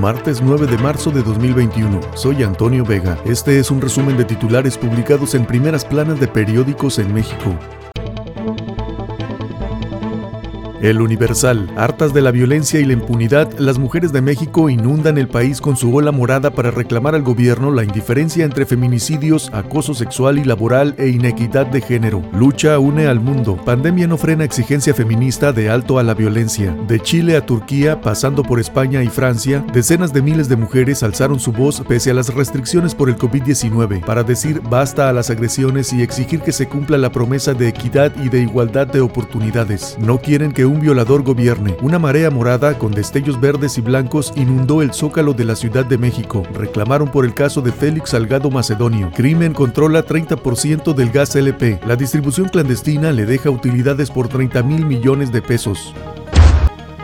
Martes 9 de marzo de 2021. Soy Antonio Vega. Este es un resumen de titulares publicados en primeras planas de periódicos en México. El Universal. Hartas de la violencia y la impunidad, las mujeres de México inundan el país con su ola morada para reclamar al gobierno la indiferencia entre feminicidios, acoso sexual y laboral e inequidad de género. Lucha une al mundo. Pandemia no frena exigencia feminista de alto a la violencia. De Chile a Turquía, pasando por España y Francia, decenas de miles de mujeres alzaron su voz pese a las restricciones por el COVID-19 para decir basta a las agresiones y exigir que se cumpla la promesa de equidad y de igualdad de oportunidades. No quieren que un violador gobierne. Una marea morada con destellos verdes y blancos inundó el zócalo de la Ciudad de México. Reclamaron por el caso de Félix Salgado Macedonio. Crimen controla 30% del gas LP. La distribución clandestina le deja utilidades por 30 mil millones de pesos.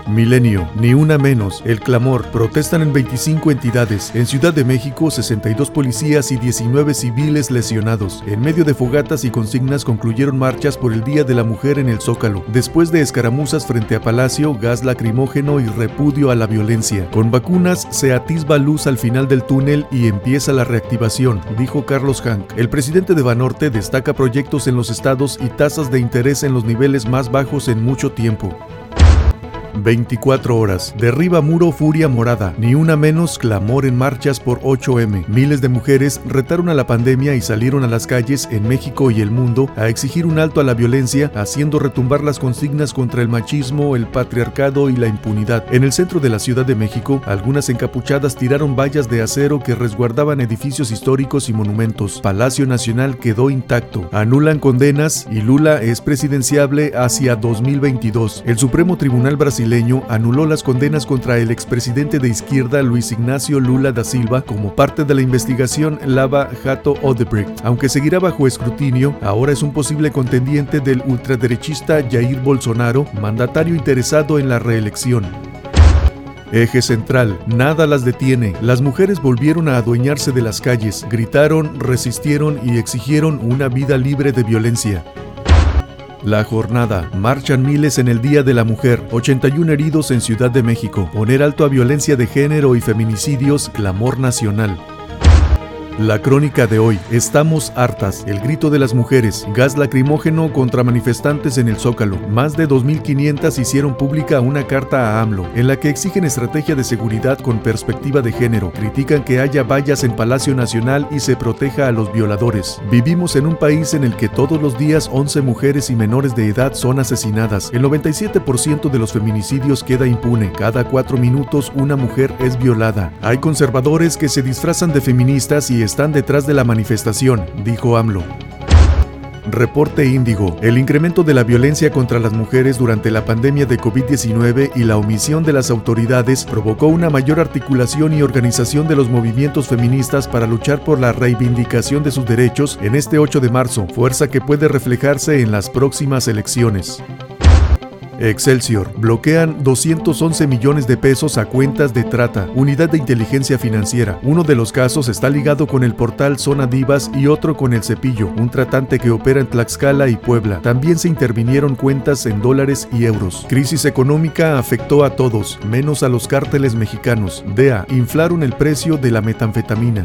Milenio, ni una menos, el clamor, protestan en 25 entidades. En Ciudad de México, 62 policías y 19 civiles lesionados. En medio de fogatas y consignas concluyeron marchas por el Día de la Mujer en el Zócalo, después de escaramuzas frente a Palacio, gas lacrimógeno y repudio a la violencia. Con vacunas se atisba luz al final del túnel y empieza la reactivación, dijo Carlos Hank. El presidente de Banorte destaca proyectos en los estados y tasas de interés en los niveles más bajos en mucho tiempo. 24 horas. Derriba muro furia morada. Ni una menos clamor en marchas por 8M. Miles de mujeres retaron a la pandemia y salieron a las calles en México y el mundo a exigir un alto a la violencia, haciendo retumbar las consignas contra el machismo, el patriarcado y la impunidad. En el centro de la Ciudad de México, algunas encapuchadas tiraron vallas de acero que resguardaban edificios históricos y monumentos. Palacio Nacional quedó intacto. Anulan condenas y Lula es presidenciable hacia 2022. El Supremo Tribunal Brasileño anuló las condenas contra el expresidente de izquierda Luis Ignacio Lula da Silva como parte de la investigación Lava Jato Odebrecht. Aunque seguirá bajo escrutinio, ahora es un posible contendiente del ultraderechista Jair Bolsonaro, mandatario interesado en la reelección. Eje central, nada las detiene. Las mujeres volvieron a adueñarse de las calles, gritaron, resistieron y exigieron una vida libre de violencia. La jornada. Marchan miles en el Día de la Mujer. 81 heridos en Ciudad de México. Poner alto a violencia de género y feminicidios. Clamor nacional. La crónica de hoy. Estamos hartas. El grito de las mujeres. Gas lacrimógeno contra manifestantes en el Zócalo. Más de 2.500 hicieron pública una carta a AMLO en la que exigen estrategia de seguridad con perspectiva de género. Critican que haya vallas en Palacio Nacional y se proteja a los violadores. Vivimos en un país en el que todos los días 11 mujeres y menores de edad son asesinadas. El 97% de los feminicidios queda impune. Cada cuatro minutos una mujer es violada. Hay conservadores que se disfrazan de feministas y están detrás de la manifestación, dijo AMLO. Reporte Índigo. El incremento de la violencia contra las mujeres durante la pandemia de COVID-19 y la omisión de las autoridades provocó una mayor articulación y organización de los movimientos feministas para luchar por la reivindicación de sus derechos en este 8 de marzo, fuerza que puede reflejarse en las próximas elecciones. Excelsior. Bloquean 211 millones de pesos a cuentas de trata. Unidad de inteligencia financiera. Uno de los casos está ligado con el portal Zona Divas y otro con el Cepillo, un tratante que opera en Tlaxcala y Puebla. También se intervinieron cuentas en dólares y euros. Crisis económica afectó a todos, menos a los cárteles mexicanos. DEA. Inflaron el precio de la metanfetamina.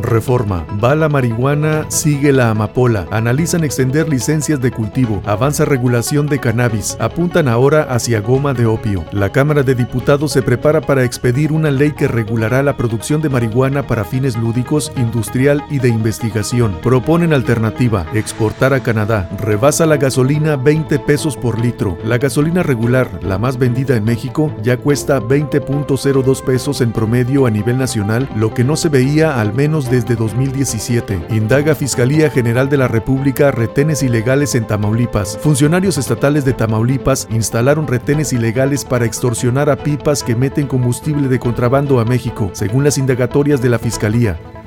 Reforma. Va la marihuana, sigue la amapola. Analizan extender licencias de cultivo. Avanza regulación de cannabis. Apuntan ahora hacia goma de opio. La Cámara de Diputados se prepara para expedir una ley que regulará la producción de marihuana para fines lúdicos, industrial y de investigación. Proponen alternativa. Exportar a Canadá. Rebasa la gasolina 20 pesos por litro. La gasolina regular, la más vendida en México, ya cuesta 20.02 pesos en promedio a nivel nacional, lo que no se veía al menos desde 2017. Indaga Fiscalía General de la República retenes ilegales en Tamaulipas. Funcionarios estatales de Tamaulipas instalaron retenes ilegales para extorsionar a pipas que meten combustible de contrabando a México, según las indagatorias de la Fiscalía.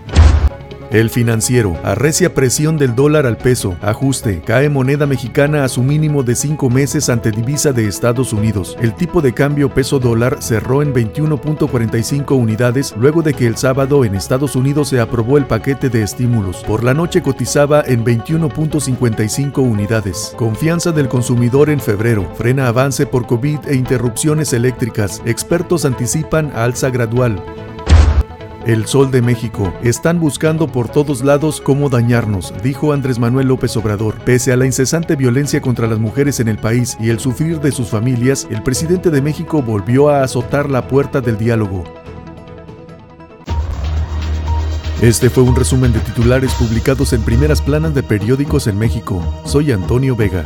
El financiero, arrecia presión del dólar al peso, ajuste, cae moneda mexicana a su mínimo de cinco meses ante divisa de Estados Unidos. El tipo de cambio peso dólar cerró en 21.45 unidades luego de que el sábado en Estados Unidos se aprobó el paquete de estímulos. Por la noche cotizaba en 21.55 unidades. Confianza del consumidor en febrero, frena avance por COVID e interrupciones eléctricas. Expertos anticipan alza gradual. El Sol de México. Están buscando por todos lados cómo dañarnos, dijo Andrés Manuel López Obrador. Pese a la incesante violencia contra las mujeres en el país y el sufrir de sus familias, el presidente de México volvió a azotar la puerta del diálogo. Este fue un resumen de titulares publicados en primeras planas de periódicos en México. Soy Antonio Vega.